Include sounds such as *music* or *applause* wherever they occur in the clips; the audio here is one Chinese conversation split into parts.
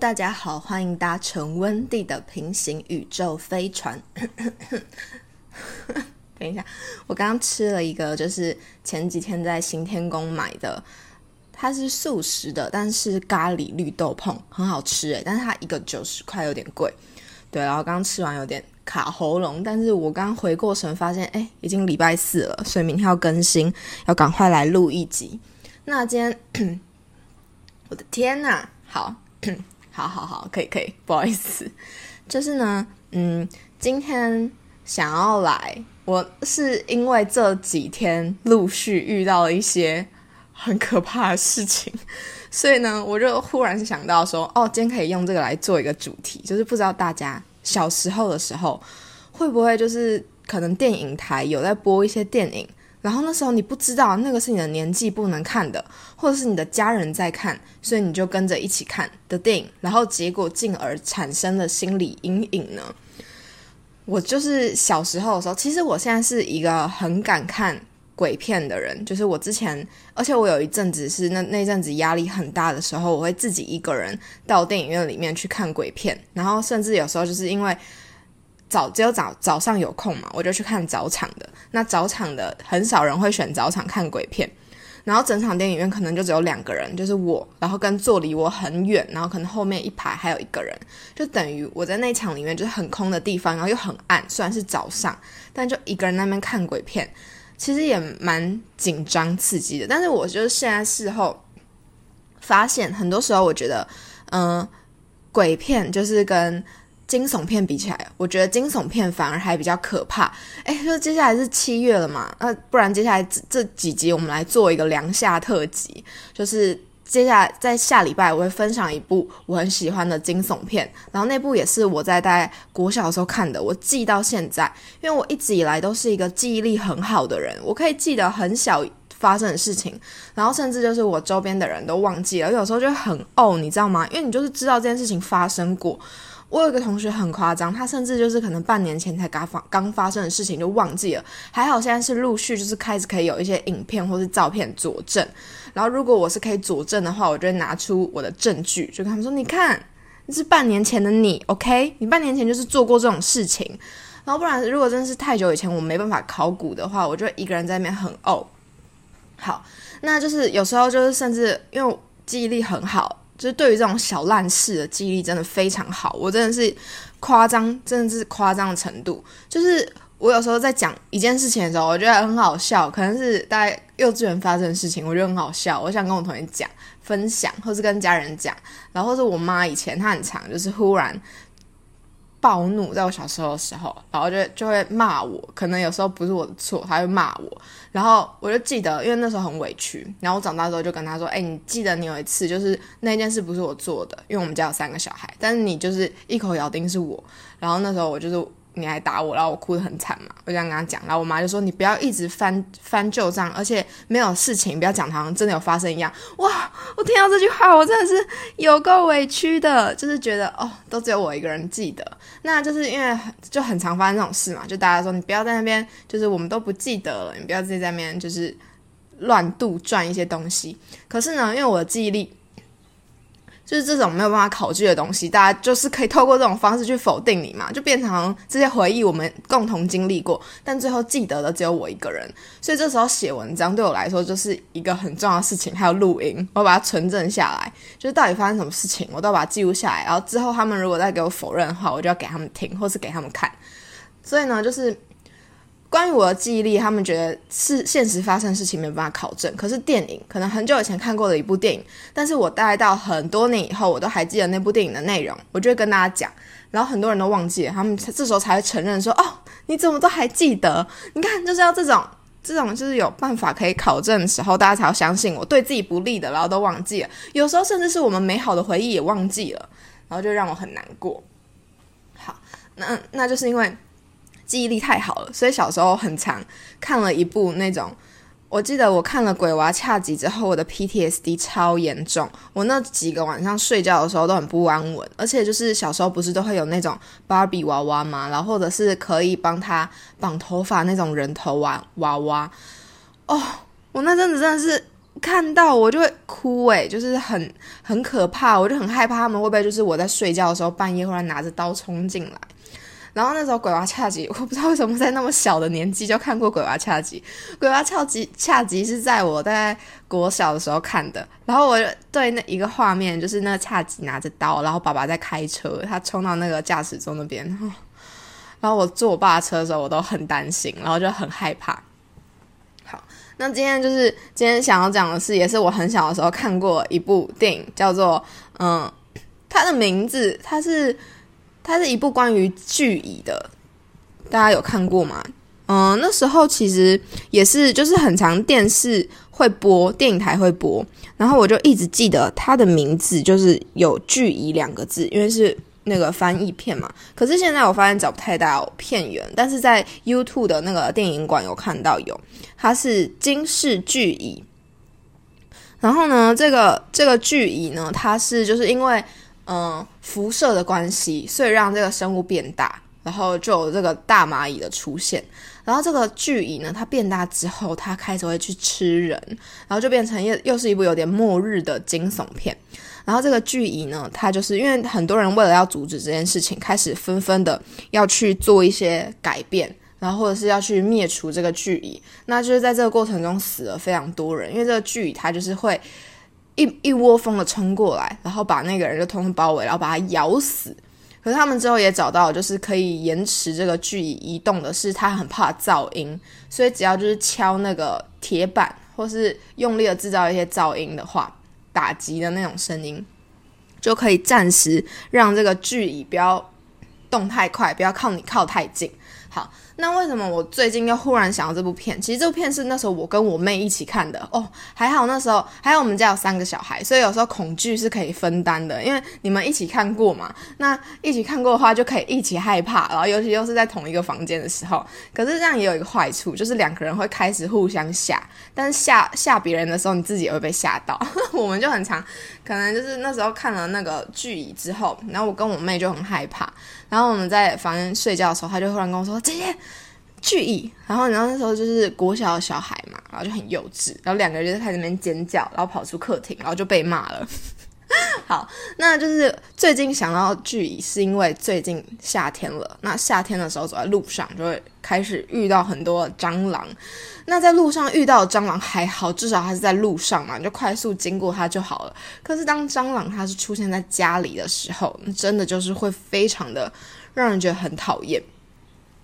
大家好，欢迎搭乘温蒂的平行宇宙飞船。*laughs* 等一下，我刚刚吃了一个，就是前几天在新天宫买的，它是素食的，但是咖喱绿豆碰很好吃诶，但是它一个九十块有点贵。对，然后刚刚吃完有点卡喉咙，但是我刚回过神发现，哎，已经礼拜四了，所以明天要更新，要赶快来录一集。那今天，*clears throat* 我的天呐，好。好好好，可以可以，不好意思，*laughs* 就是呢，嗯，今天想要来，我是因为这几天陆续遇到了一些很可怕的事情，*laughs* 所以呢，我就忽然想到说，哦，今天可以用这个来做一个主题，就是不知道大家小时候的时候会不会就是可能电影台有在播一些电影。然后那时候你不知道那个是你的年纪不能看的，或者是你的家人在看，所以你就跟着一起看的电影，然后结果进而产生了心理阴影呢？我就是小时候的时候，其实我现在是一个很敢看鬼片的人，就是我之前，而且我有一阵子是那那阵子压力很大的时候，我会自己一个人到电影院里面去看鬼片，然后甚至有时候就是因为。早只有早早上有空嘛，我就去看早场的。那早场的很少人会选早场看鬼片，然后整场电影院可能就只有两个人，就是我，然后跟坐离我很远，然后可能后面一排还有一个人，就等于我在那场里面就是很空的地方，然后又很暗，虽然是早上，但就一个人那边看鬼片，其实也蛮紧张刺激的。但是我就是现在事后发现，很多时候我觉得，嗯，鬼片就是跟。惊悚片比起来，我觉得惊悚片反而还比较可怕。哎，就接下来是七月了嘛，那不然接下来这这几集我们来做一个凉夏特辑，就是接下来在下礼拜我会分享一部我很喜欢的惊悚片，然后那部也是我在在国小的时候看的，我记到现在，因为我一直以来都是一个记忆力很好的人，我可以记得很小发生的事情，然后甚至就是我周边的人都忘记了，有时候就很哦，你知道吗？因为你就是知道这件事情发生过。我有一个同学很夸张，他甚至就是可能半年前才刚发刚发生的事情就忘记了。还好现在是陆续就是开始可以有一些影片或是照片佐证。然后如果我是可以佐证的话，我就会拿出我的证据，就跟他们说：“你看，这是半年前的你，OK？你半年前就是做过这种事情。然后不然，如果真的是太久以前我没办法考古的话，我就一个人在那边很哦。好，那就是有时候就是甚至因为记忆力很好。就是对于这种小烂事的记忆力真的非常好，我真的是夸张，真的是夸张的程度。就是我有时候在讲一件事情的时候，我觉得很好笑，可能是大概幼稚园发生的事情，我觉得很好笑，我想跟我同学讲分享，或是跟家人讲，然后是我妈以前她很长，就是忽然。暴怒，在我小时候的时候，然后就就会骂我，可能有时候不是我的错，他会骂我，然后我就记得，因为那时候很委屈，然后我长大之后就跟他说：“哎，你记得你有一次就是那件事不是我做的，因为我们家有三个小孩，但是你就是一口咬定是我，然后那时候我就是。”你还打我，然后我哭得很惨嘛？我这样跟他讲，然后我妈就说：“你不要一直翻翻旧账，而且没有事情，不要讲好像真的有发生一样。”哇！我听到这句话，我真的是有够委屈的，就是觉得哦，都只有我一个人记得。那就是因为就很常发生这种事嘛，就大家说你不要在那边，就是我们都不记得了，你不要自己在那边就是乱杜撰一些东西。可是呢，因为我的记忆力。就是这种没有办法考据的东西，大家就是可以透过这种方式去否定你嘛，就变成这些回忆我们共同经历过，但最后记得的只有我一个人。所以这时候写文章对我来说就是一个很重要的事情，还有录音，我把它存证下来，就是到底发生什么事情，我都把它记录下来。然后之后他们如果再给我否认的话，我就要给他们听，或是给他们看。所以呢，就是。关于我的记忆力，他们觉得是现实发生的事情没有办法考证。可是电影可能很久以前看过的一部电影，但是我大概到很多年以后，我都还记得那部电影的内容，我就会跟大家讲。然后很多人都忘记了，他们这时候才会承认说：“哦，你怎么都还记得？你看，就是要这种 *laughs* 这种，就是有办法可以考证的时候，大家才要相信我。对自己不利的，然后都忘记了。有时候甚至是我们美好的回忆也忘记了，然后就让我很难过。好，那那就是因为。记忆力太好了，所以小时候很长看了一部那种，我记得我看了《鬼娃恰吉》之后，我的 PTSD 超严重，我那几个晚上睡觉的时候都很不安稳，而且就是小时候不是都会有那种芭比娃娃吗？然后或者是可以帮他绑头发那种人头娃娃娃，哦，我那阵子真的是看到我就会哭，诶，就是很很可怕，我就很害怕他们会不会就是我在睡觉的时候半夜忽然拿着刀冲进来。然后那时候鬼娃恰吉，*laughs* 我不知道为什么在那么小的年纪就看过鬼娃恰吉。鬼娃恰吉恰吉是在我大概国小的时候看的。然后我对那一个画面，就是那恰吉拿着刀，然后爸爸在开车，他冲到那个驾驶座那边。*sighs* 然后我坐我爸车的时候，我都很担心，然后就很害怕。好，那今天就是今天想要讲的是，也是我很小的时候看过一部电影，叫做嗯，它的名字它是。它是一部关于巨蚁的，大家有看过吗？嗯，那时候其实也是，就是很长电视会播，电影台会播，然后我就一直记得它的名字就是有“巨蚁”两个字，因为是那个翻译片嘛。可是现在我发现找不太到片源，但是在 YouTube 的那个电影馆有看到有，它是《金氏巨蚁》。然后呢，这个这个巨蚁呢，它是就是因为。嗯，辐射的关系，所以让这个生物变大，然后就有这个大蚂蚁的出现。然后这个巨蚁呢，它变大之后，它开始会去吃人，然后就变成又又是一部有点末日的惊悚片。然后这个巨蚁呢，它就是因为很多人为了要阻止这件事情，开始纷纷的要去做一些改变，然后或者是要去灭除这个巨蚁。那就是在这个过程中死了非常多人，因为这个巨蚁它就是会。一一窝蜂的冲过来，然后把那个人就通通包围，然后把他咬死。可是他们之后也找到，就是可以延迟这个巨蚁移动的是，他很怕噪音，所以只要就是敲那个铁板，或是用力的制造一些噪音的话，打击的那种声音，就可以暂时让这个巨蚁不要动太快，不要靠你靠太近。好。那为什么我最近又忽然想到这部片？其实这部片是那时候我跟我妹一起看的哦。还好那时候还有我们家有三个小孩，所以有时候恐惧是可以分担的。因为你们一起看过嘛，那一起看过的话就可以一起害怕。然后尤其又是在同一个房间的时候，可是这样也有一个坏处，就是两个人会开始互相吓。但是吓吓别人的时候，你自己也会被吓到。*laughs* 我们就很常，可能就是那时候看了那个剧以之后，然后我跟我妹就很害怕。然后我们在房间睡觉的时候，他就忽然跟我说：“姐姐。”巨蚁，然后然后那时候就是国小的小孩嘛，然后就很幼稚，然后两个人就在那边尖叫，然后跑出客厅，然后就被骂了。好，那就是最近想到巨蚁，是因为最近夏天了，那夏天的时候走在路上就会开始遇到很多蟑螂。那在路上遇到蟑螂还好，至少它是在路上嘛，你就快速经过它就好了。可是当蟑螂它是出现在家里的时候，真的就是会非常的让人觉得很讨厌。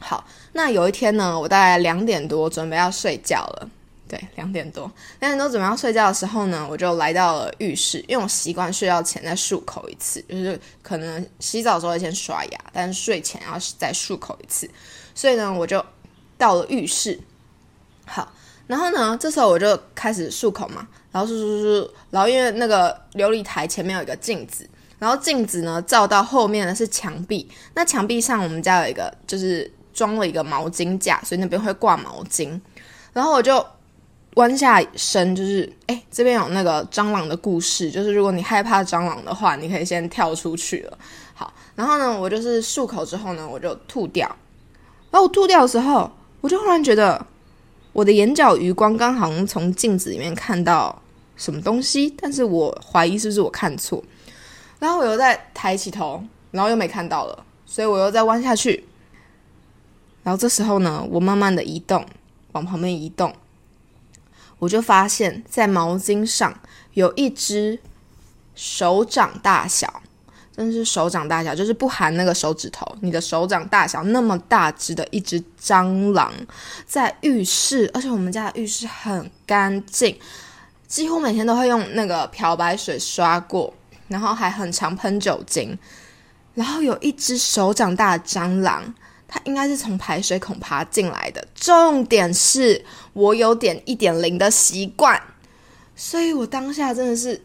好，那有一天呢，我大概两点多准备要睡觉了。对，两点多，两点多准备要睡觉的时候呢，我就来到了浴室，因为我习惯睡觉前再漱口一次，就是可能洗澡的时候先刷牙，但是睡前要再漱口一次。所以呢，我就到了浴室。好，然后呢，这时候我就开始漱口嘛，然后漱漱漱，然后因为那个琉璃台前面有一个镜子，然后镜子呢照到后面的是墙壁，那墙壁上我们家有一个就是。装了一个毛巾架，所以那边会挂毛巾。然后我就弯下身，就是哎，这边有那个蟑螂的故事，就是如果你害怕蟑螂的话，你可以先跳出去了。好，然后呢，我就是漱口之后呢，我就吐掉。然后我吐掉的时候，我就忽然觉得我的眼角余光刚好从镜子里面看到什么东西，但是我怀疑是不是我看错。然后我又再抬起头，然后又没看到了，所以我又再弯下去。然后这时候呢，我慢慢的移动，往旁边移动，我就发现，在毛巾上有一只手掌大小，真的是手掌大小，就是不含那个手指头，你的手掌大小那么大只的一只蟑螂，在浴室，而且我们家的浴室很干净，几乎每天都会用那个漂白水刷过，然后还很常喷酒精，然后有一只手掌大的蟑螂。它应该是从排水孔爬进来的。重点是我有点一点零的习惯，所以我当下真的是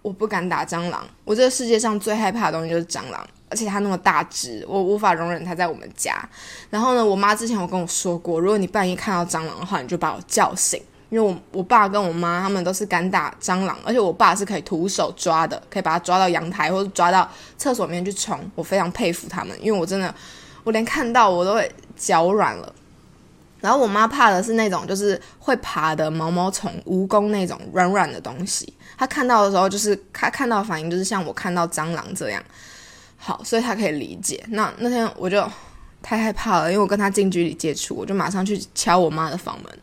我不敢打蟑螂。我这个世界上最害怕的东西就是蟑螂，而且它那么大只，我无法容忍它在我们家。然后呢，我妈之前有跟我说过，如果你半夜看到蟑螂的话，你就把我叫醒，因为我我爸跟我妈他们都是敢打蟑螂，而且我爸是可以徒手抓的，可以把它抓到阳台或者抓到厕所里面去冲。我非常佩服他们，因为我真的。我连看到我都会脚软了。然后我妈怕的是那种就是会爬的毛毛虫、蜈蚣那种软软的东西。她看到的时候，就是她看到反应就是像我看到蟑螂这样。好，所以她可以理解。那那天我就太害怕了，因为我跟她近距离接触，我就马上去敲我妈的房门，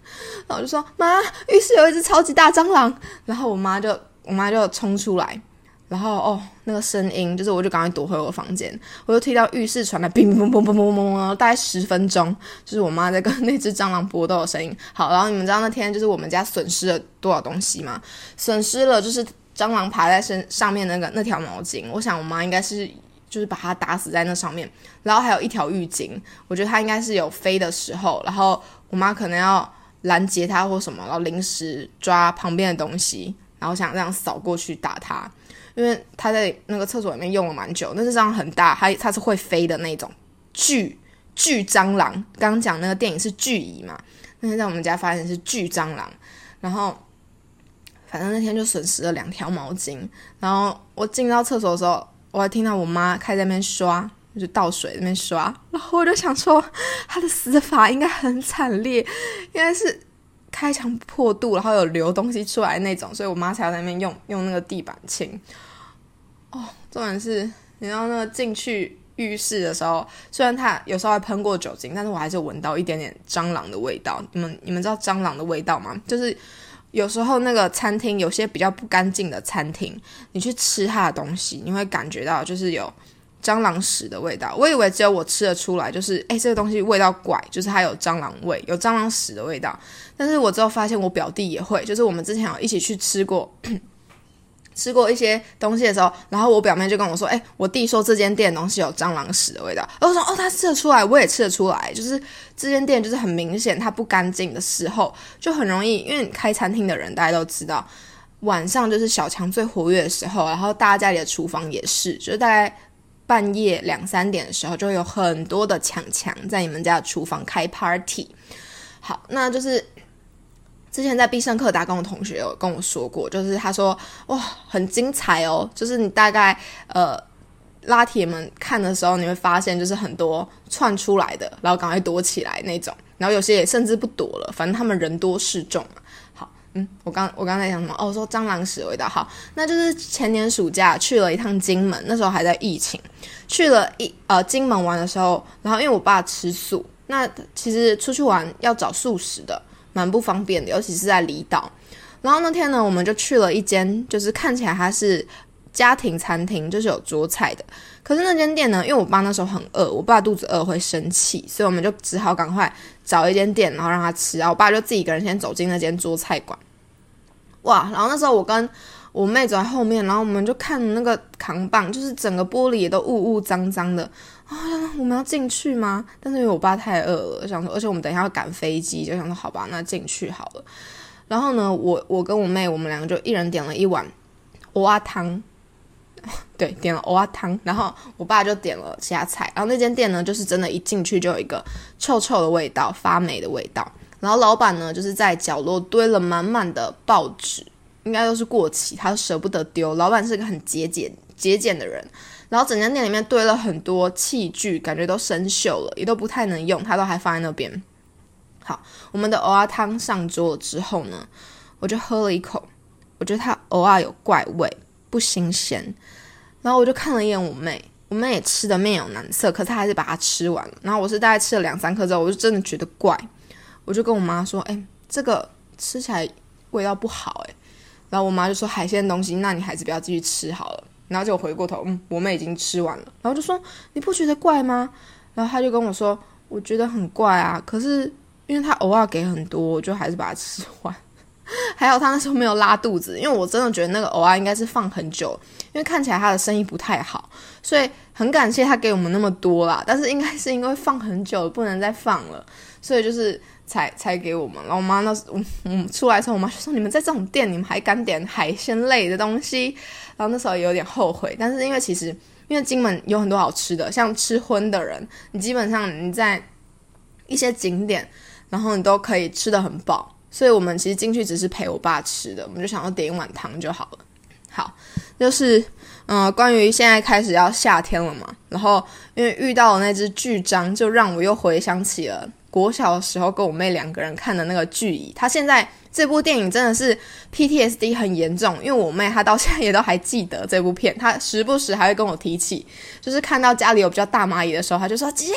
然后就说：“妈，浴室有一只超级大蟑螂。”然后我妈就我妈就冲出来。然后哦，那个声音就是，我就赶快躲回我房间，我就听到浴室传来乒乒乓乓乓乓乓，大概十分钟，就是我妈在跟那只蟑螂搏斗的声音。好，然后你们知道那天就是我们家损失了多少东西吗？损失了就是蟑螂爬在身上面那个那条毛巾，我想我妈应该是就是把它打死在那上面，然后还有一条浴巾，我觉得它应该是有飞的时候，然后我妈可能要拦截它或什么，然后临时抓旁边的东西，然后想这样扫过去打它。因为他在那个厕所里面用了蛮久，那只蟑螂很大，它它是会飞的那种巨巨蟑螂。刚刚讲那个电影是巨蚁嘛，那天在我们家发现是巨蟑螂，然后反正那天就损失了两条毛巾。然后我进到厕所的时候，我还听到我妈开在那边刷，就倒水那边刷，然后我就想说，他的死法应该很惨烈，应该是开肠破肚，然后有流东西出来那种，所以我妈才要在那边用用那个地板清。*laughs* 哦，重点是，你知道那个进去浴室的时候，虽然它有时候还喷过酒精，但是我还是闻到一点点蟑螂的味道。你们你们知道蟑螂的味道吗？就是有时候那个餐厅有些比较不干净的餐厅，你去吃它的东西，你会感觉到就是有蟑螂屎的味道。我以为只有我吃得出来，就是诶，这个东西味道怪，就是它有蟑螂味，有蟑螂屎的味道。但是我之后发现我表弟也会，就是我们之前有一起去吃过。吃过一些东西的时候，然后我表妹就跟我说：“哎，我弟说这间店的东西有蟑螂屎的味道。”我说：“哦，他吃得出来，我也吃得出来。就是这间店就是很明显，它不干净的时候，就很容易。因为开餐厅的人大家都知道，晚上就是小强最活跃的时候，然后大家家里的厨房也是，就是大概半夜两三点的时候，就会有很多的强强在你们家的厨房开 party。好，那就是。之前在必胜客打工的同学有跟我说过，就是他说哇很精彩哦，就是你大概呃拉铁们看的时候，你会发现就是很多窜出来的，然后赶快躲起来那种，然后有些也甚至不躲了，反正他们人多势众。好，嗯，我刚我刚才讲什么？哦，说蟑螂屎味道。好，那就是前年暑假去了一趟金门，那时候还在疫情，去了一呃金门玩的时候，然后因为我爸吃素，那其实出去玩要找素食的。蛮不方便的，尤其是在离岛。然后那天呢，我们就去了一间，就是看起来它是家庭餐厅，就是有桌菜的。可是那间店呢，因为我爸那时候很饿，我爸肚子饿会生气，所以我们就只好赶快找一间店，然后让他吃。然后我爸就自己一个人先走进那间桌菜馆。哇！然后那时候我跟我妹走在后面，然后我们就看那个扛棒，就是整个玻璃也都雾雾脏脏的。啊，我们要进去吗？但是因为我爸太饿了，想说，而且我们等一下要赶飞机，就想说好吧，那进去好了。然后呢，我我跟我妹，我们两个就一人点了一碗蛙汤，*laughs* 对，点了蛙汤。然后我爸就点了其他菜。然后那间店呢，就是真的，一进去就有一个臭臭的味道，发霉的味道。然后老板呢，就是在角落堆了满满的报纸，应该都是过期，他舍不得丢。老板是个很节俭节俭的人。然后整间店里面堆了很多器具，感觉都生锈了，也都不太能用，他都还放在那边。好，我们的藕啊汤上桌了之后呢，我就喝了一口，我觉得它偶尔有怪味，不新鲜。然后我就看了一眼我妹，我妹也吃的面有难色，可是她还是把它吃完了。然后我是大概吃了两三颗之后，我就真的觉得怪，我就跟我妈说：“哎，这个吃起来味道不好。”哎，然后我妈就说：“海鲜东西，那你还是不要继续吃好了。”然后就回过头，嗯，我们已经吃完了，然后就说你不觉得怪吗？然后他就跟我说，我觉得很怪啊，可是因为他偶尔给很多，我就还是把它吃完。*laughs* 还有他那时候没有拉肚子，因为我真的觉得那个偶尔应该是放很久，因为看起来他的生意不太好，所以很感谢他给我们那么多啦。但是应该是因为放很久不能再放了，所以就是。才才给我们，然后我妈那时我我出来时候，我妈就说：“你们在这种店，你们还敢点海鲜类的东西？”然后那时候也有点后悔，但是因为其实因为金门有很多好吃的，像吃荤的人，你基本上你在一些景点，然后你都可以吃的很饱，所以我们其实进去只是陪我爸吃的，我们就想要点一碗汤就好了。好，就是嗯，关于现在开始要夏天了嘛，然后因为遇到了那只巨章，就让我又回想起了。国小的时候跟我妹两个人看的那个剧仪，她现在这部电影真的是 PTSD 很严重，因为我妹她到现在也都还记得这部片，她时不时还会跟我提起，就是看到家里有比较大蚂蚁的时候，她就说：“姐姐，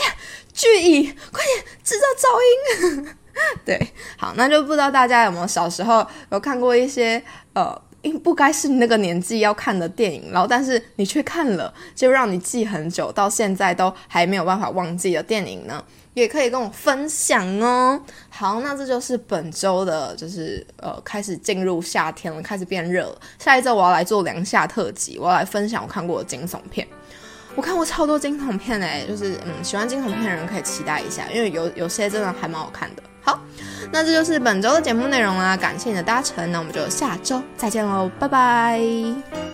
剧仪，快点制造噪音。” *laughs* 对，好，那就不知道大家有没有小时候有看过一些呃。因不该是那个年纪要看的电影，然后但是你却看了，就让你记很久，到现在都还没有办法忘记的电影呢？也可以跟我分享哦。好，那这就是本周的，就是呃，开始进入夏天了，开始变热了。下一周我要来做凉夏特辑，我要来分享我看过的惊悚片。我看过超多惊悚片诶，就是嗯，喜欢惊悚片的人可以期待一下，因为有有些真的还蛮好看的。好，那这就是本周的节目内容啦，感谢你的搭乘，那我们就下周再见喽，拜拜。